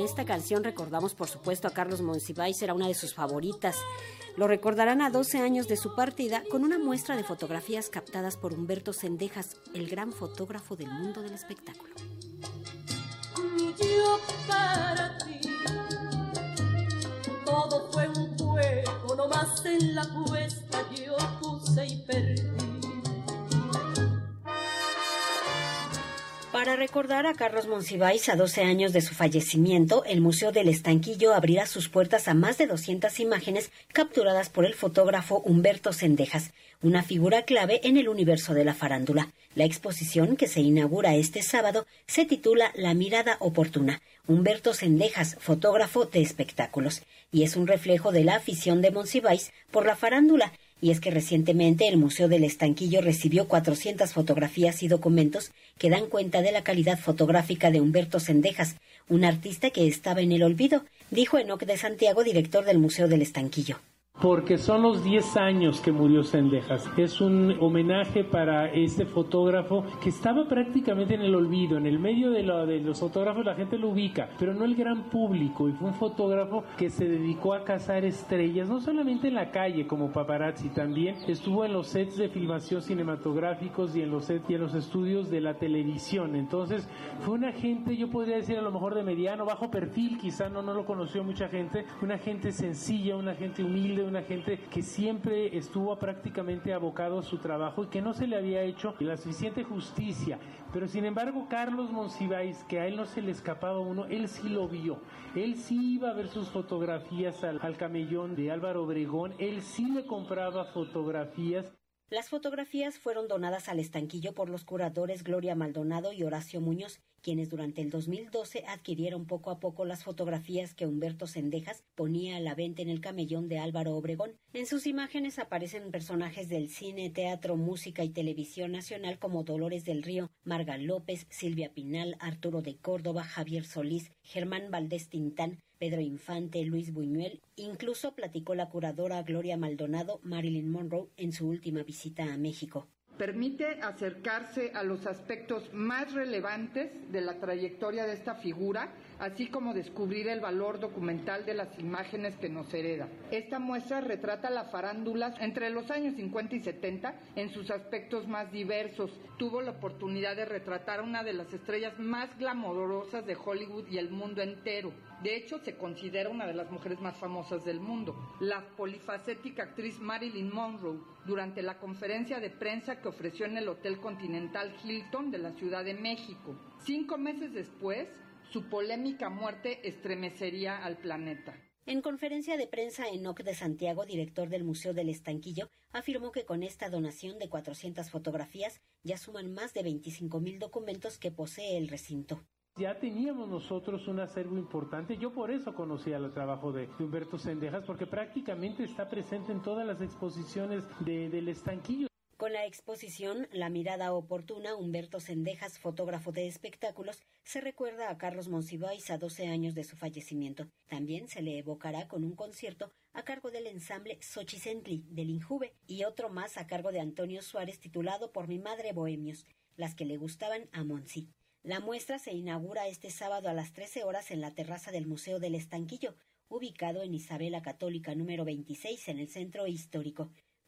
esta canción recordamos, por supuesto, a Carlos Monsiváis, era una de sus favoritas. Lo recordarán a 12 años de su partida con una muestra de fotografías captadas por Humberto Sendejas, el gran fotógrafo del mundo del espectáculo. Para recordar a Carlos Monsiváis a 12 años de su fallecimiento, el Museo del Estanquillo abrirá sus puertas a más de 200 imágenes capturadas por el fotógrafo Humberto Sendejas, una figura clave en el universo de la farándula. La exposición, que se inaugura este sábado, se titula La mirada oportuna. Humberto Sendejas, fotógrafo de espectáculos, y es un reflejo de la afición de Monsiváis por la farándula y es que recientemente el Museo del Estanquillo recibió 400 fotografías y documentos que dan cuenta de la calidad fotográfica de Humberto Sendejas, un artista que estaba en el olvido, dijo Enoc de Santiago, director del Museo del Estanquillo porque son los 10 años que murió Sendejas. Es un homenaje para este fotógrafo que estaba prácticamente en el olvido. En el medio de, de, los fotógrafos la gente lo ubica, pero no el gran público. Y fue un fotógrafo que se dedicó a cazar estrellas, no solamente en la calle como paparazzi, también estuvo en los sets de filmación cinematográficos y en los sets y en los estudios de la televisión. Entonces fue una gente, yo podría decir a lo mejor de mediano, bajo perfil, quizá no, no lo conoció mucha gente, una gente sencilla, una gente humilde, una gente que siempre estuvo prácticamente abocado a su trabajo y que no se le había hecho la suficiente justicia. Pero sin embargo, Carlos Monsiváis, que a él no se le escapaba uno, él sí lo vio. Él sí iba a ver sus fotografías al, al camellón de Álvaro Obregón, él sí le compraba fotografías las fotografías fueron donadas al estanquillo por los curadores Gloria Maldonado y Horacio Muñoz, quienes durante el 2012 adquirieron poco a poco las fotografías que Humberto Sendejas ponía a la venta en el camellón de Álvaro Obregón. En sus imágenes aparecen personajes del cine, teatro, música y televisión nacional como Dolores del Río, Marga López, Silvia Pinal, Arturo de Córdoba, Javier Solís, Germán Valdés Tintán, Pedro Infante, Luis Buñuel, incluso platicó la curadora Gloria Maldonado, Marilyn Monroe, en su última visita a México permite acercarse a los aspectos más relevantes de la trayectoria de esta figura, así como descubrir el valor documental de las imágenes que nos hereda. Esta muestra retrata la farándula entre los años 50 y 70 en sus aspectos más diversos. Tuvo la oportunidad de retratar a una de las estrellas más glamorosas de Hollywood y el mundo entero. De hecho, se considera una de las mujeres más famosas del mundo, la polifacética actriz Marilyn Monroe, durante la conferencia de prensa que ofreció en el Hotel Continental Hilton de la Ciudad de México. Cinco meses después, su polémica muerte estremecería al planeta. En conferencia de prensa, Enoc de Santiago, director del Museo del Estanquillo, afirmó que con esta donación de 400 fotografías ya suman más de 25.000 documentos que posee el recinto. Ya teníamos nosotros un acervo importante, yo por eso conocía el trabajo de Humberto Sendejas, porque prácticamente está presente en todas las exposiciones del estanquillo. Con la exposición La mirada oportuna, Humberto Sendejas, fotógrafo de espectáculos, se recuerda a Carlos Monsiváis a 12 años de su fallecimiento. También se le evocará con un concierto a cargo del ensamble Xochicentli del Injuve y otro más a cargo de Antonio Suárez titulado Por mi madre Bohemios, las que le gustaban a Monsi. La muestra se inaugura este sábado a las 13 horas en la terraza del Museo del Estanquillo, ubicado en Isabela Católica número 26 en el centro histórico.